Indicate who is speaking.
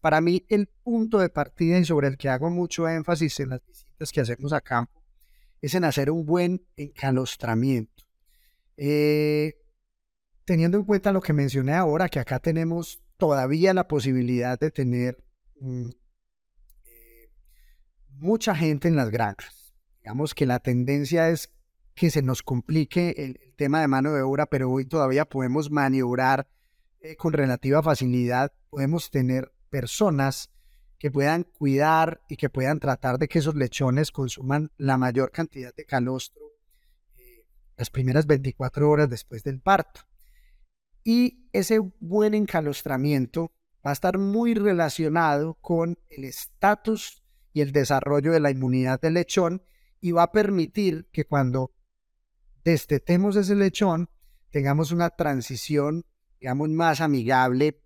Speaker 1: Para mí, el punto de partida y sobre el que hago mucho énfasis en las visitas que hacemos a campo es en hacer un buen encalostramiento. Eh, teniendo en cuenta lo que mencioné ahora, que acá tenemos todavía la posibilidad de tener mm, eh, mucha gente en las granjas. Digamos que la tendencia es que se nos complique el, tema de mano de obra, pero hoy todavía podemos maniobrar eh, con relativa facilidad. Podemos tener personas que puedan cuidar y que puedan tratar de que esos lechones consuman la mayor cantidad de calostro eh, las primeras 24 horas después del parto. Y ese buen encalostramiento va a estar muy relacionado con el estatus y el desarrollo de la inmunidad del lechón y va a permitir que cuando destetemos ese lechón tengamos una transición, digamos, más amigable